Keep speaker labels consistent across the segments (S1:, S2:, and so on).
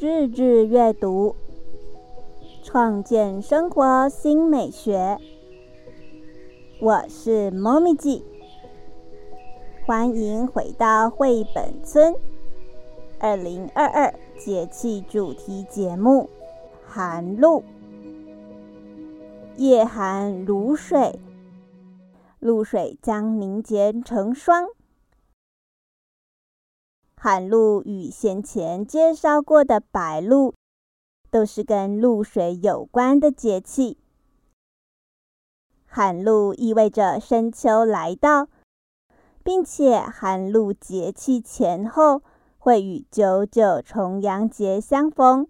S1: 日日阅读，创建生活新美学。我是猫咪记，欢迎回到绘本村。二零二二节气主题节目：寒露。夜寒如水，露水将凝结成霜。寒露与先前介绍过的白露，都是跟露水有关的节气。寒露意味着深秋来到，并且寒露节气前后会与九九重阳节相逢。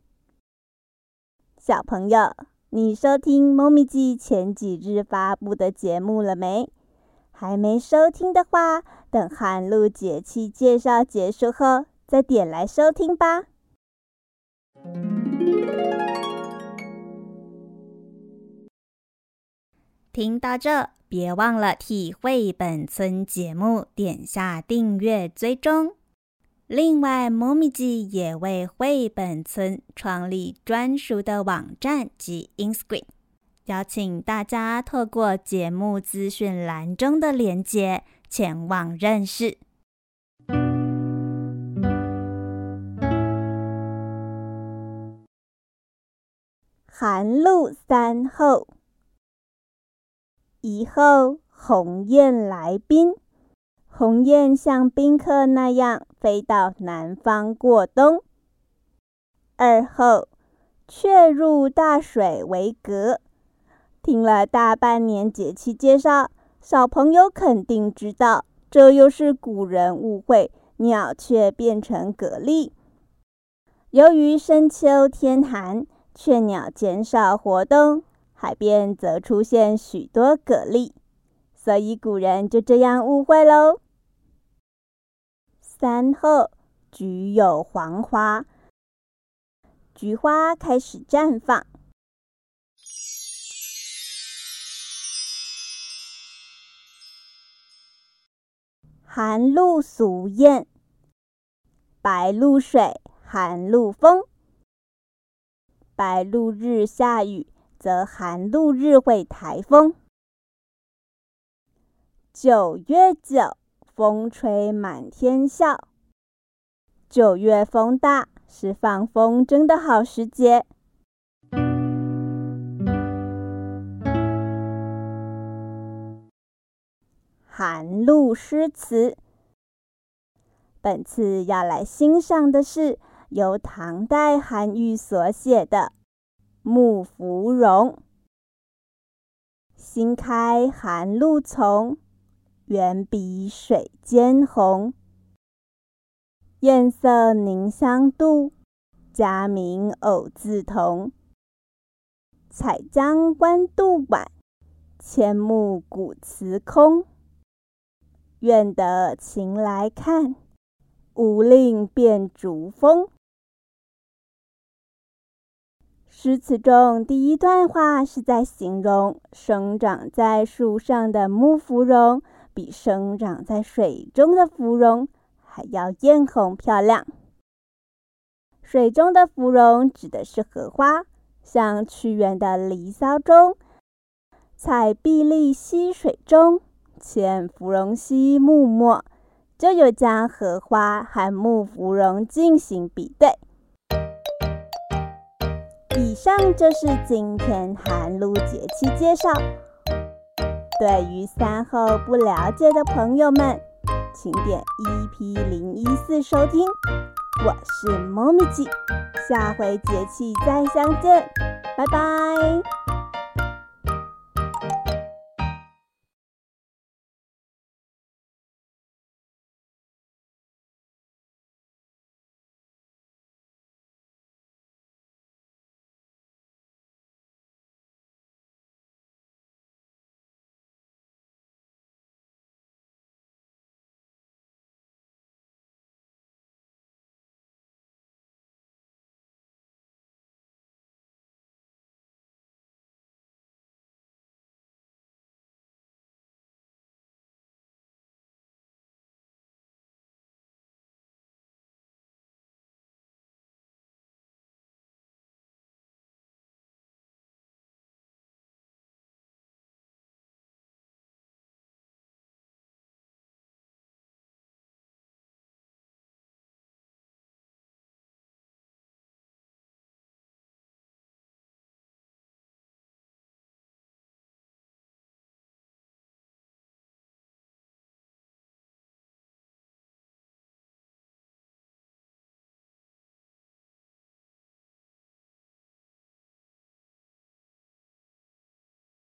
S1: 小朋友，你收听猫咪记前几日发布的节目了没？还没收听的话，等寒露节气介绍结束后再点来收听吧。听到这，别忘了替绘本村节目点下订阅追踪。另外，猫咪记也为绘本村创立专属的网站及 Instagram。邀请大家透过节目资讯栏中的连结前往认识。寒露三后，一候鸿雁来宾，鸿雁像宾客那样飞到南方过冬。二候雀入大水为阁。听了大半年节气介绍，小朋友肯定知道，这又是古人误会鸟雀变成蛤蜊。由于深秋天寒，雀鸟减少活动，海边则出现许多蛤蜊，所以古人就这样误会喽。三后，菊有黄花，菊花开始绽放。寒露俗谚：白露水，寒露风。白露日下雨，则寒露日会台风。九月九，风吹满天笑。九月风大，是放风筝的好时节。寒露诗词，本次要来欣赏的是由唐代韩愈所写的《幕芙蓉》。新开寒露丛，远比水间红。艳色凝香度，佳名偶自同。采江观渡晚，千木古祠空。愿得情来看，无令变竹风。诗词中第一段话是在形容生长在树上的木芙蓉，比生长在水中的芙蓉还要艳红漂亮。水中的芙蓉指的是荷花，像屈原的《离骚》中“采碧丽溪水中”。见芙蓉溪木末，就有将荷花和木芙蓉进行比对。以上就是今天寒露节气介绍。对于三后不了解的朋友们，请点 EP 零一四收听。我是猫咪记，下回节气再相见，拜拜。